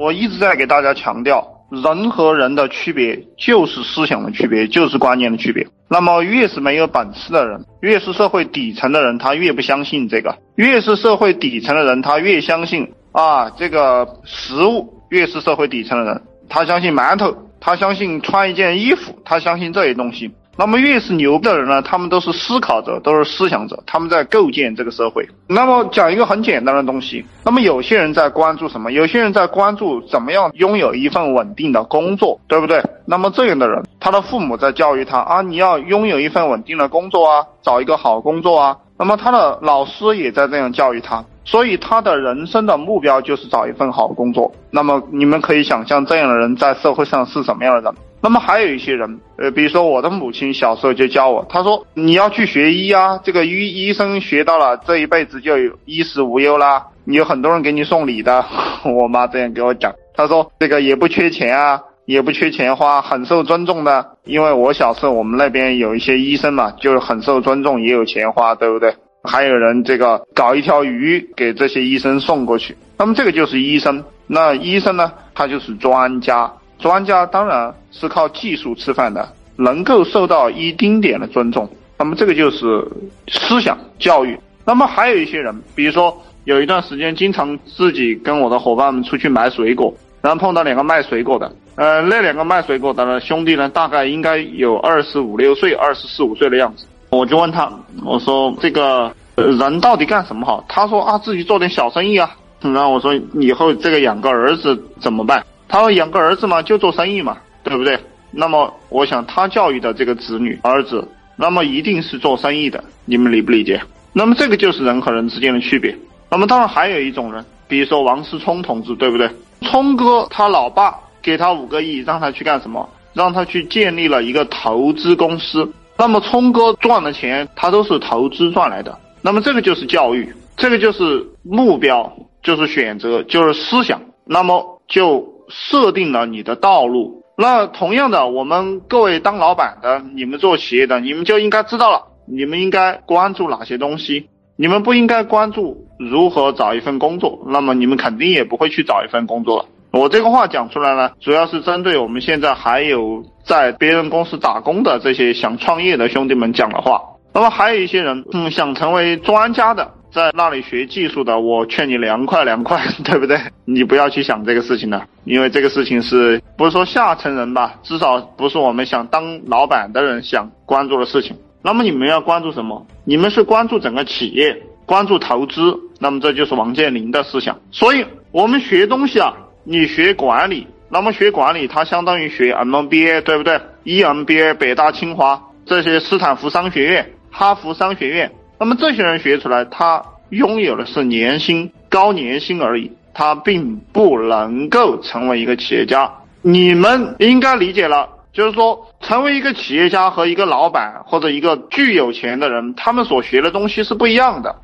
我一直在给大家强调，人和人的区别就是思想的区别，就是观念的区别。那么越是没有本事的人，越是社会底层的人，他越不相信这个；越是社会底层的人，他越相信啊这个食物；越是社会底层的人，他相信馒头，他相信穿一件衣服，他相信这些东西。那么越是牛的人呢，他们都是思考者，都是思想者，他们在构建这个社会。那么讲一个很简单的东西，那么有些人在关注什么？有些人在关注怎么样拥有一份稳定的工作，对不对？那么这样的人，他的父母在教育他啊，你要拥有一份稳定的工作啊，找一个好工作啊。那么他的老师也在这样教育他，所以他的人生的目标就是找一份好工作。那么你们可以想象，这样的人在社会上是什么样的人？那么还有一些人，呃，比如说我的母亲小时候就教我，她说你要去学医啊，这个医医生学到了，这一辈子就有衣食无忧啦，你有很多人给你送礼的。我妈这样给我讲，她说这个也不缺钱啊，也不缺钱花，很受尊重的。因为我小时候我们那边有一些医生嘛，就是很受尊重，也有钱花，对不对？还有人这个搞一条鱼给这些医生送过去，那么这个就是医生。那医生呢，他就是专家。专家当然是靠技术吃饭的，能够受到一丁点的尊重，那么这个就是思想教育。那么还有一些人，比如说有一段时间经常自己跟我的伙伴们出去买水果，然后碰到两个卖水果的，呃，那两个卖水果的呢兄弟呢，大概应该有二十五六岁、二十四五岁的样子。我就问他，我说这个人到底干什么好？他说啊，自己做点小生意啊。然后我说以后这个养个儿子怎么办？他说养个儿子嘛，就做生意嘛，对不对？那么我想他教育的这个子女儿子，那么一定是做生意的，你们理不理解？那么这个就是人和人之间的区别。那么当然还有一种人，比如说王思聪同志，对不对？聪哥他老爸给他五个亿，让他去干什么？让他去建立了一个投资公司。那么聪哥赚的钱，他都是投资赚来的。那么这个就是教育，这个就是目标，就是选择，就是思想。那么就。设定了你的道路，那同样的，我们各位当老板的，你们做企业的，你们就应该知道了，你们应该关注哪些东西，你们不应该关注如何找一份工作，那么你们肯定也不会去找一份工作了。我这个话讲出来呢，主要是针对我们现在还有在别人公司打工的这些想创业的兄弟们讲的话。那么还有一些人，嗯，想成为专家的。在那里学技术的，我劝你凉快凉快，对不对？你不要去想这个事情了，因为这个事情是不是说下层人吧？至少不是我们想当老板的人想关注的事情。那么你们要关注什么？你们是关注整个企业，关注投资。那么这就是王健林的思想。所以我们学东西啊，你学管理，那么学管理它相当于学 MBA，对不对？EMBA，北大、清华这些斯坦福商学院、哈佛商学院。那么这些人学出来，他拥有的是年薪高年薪而已，他并不能够成为一个企业家。你们应该理解了，就是说，成为一个企业家和一个老板或者一个巨有钱的人，他们所学的东西是不一样的。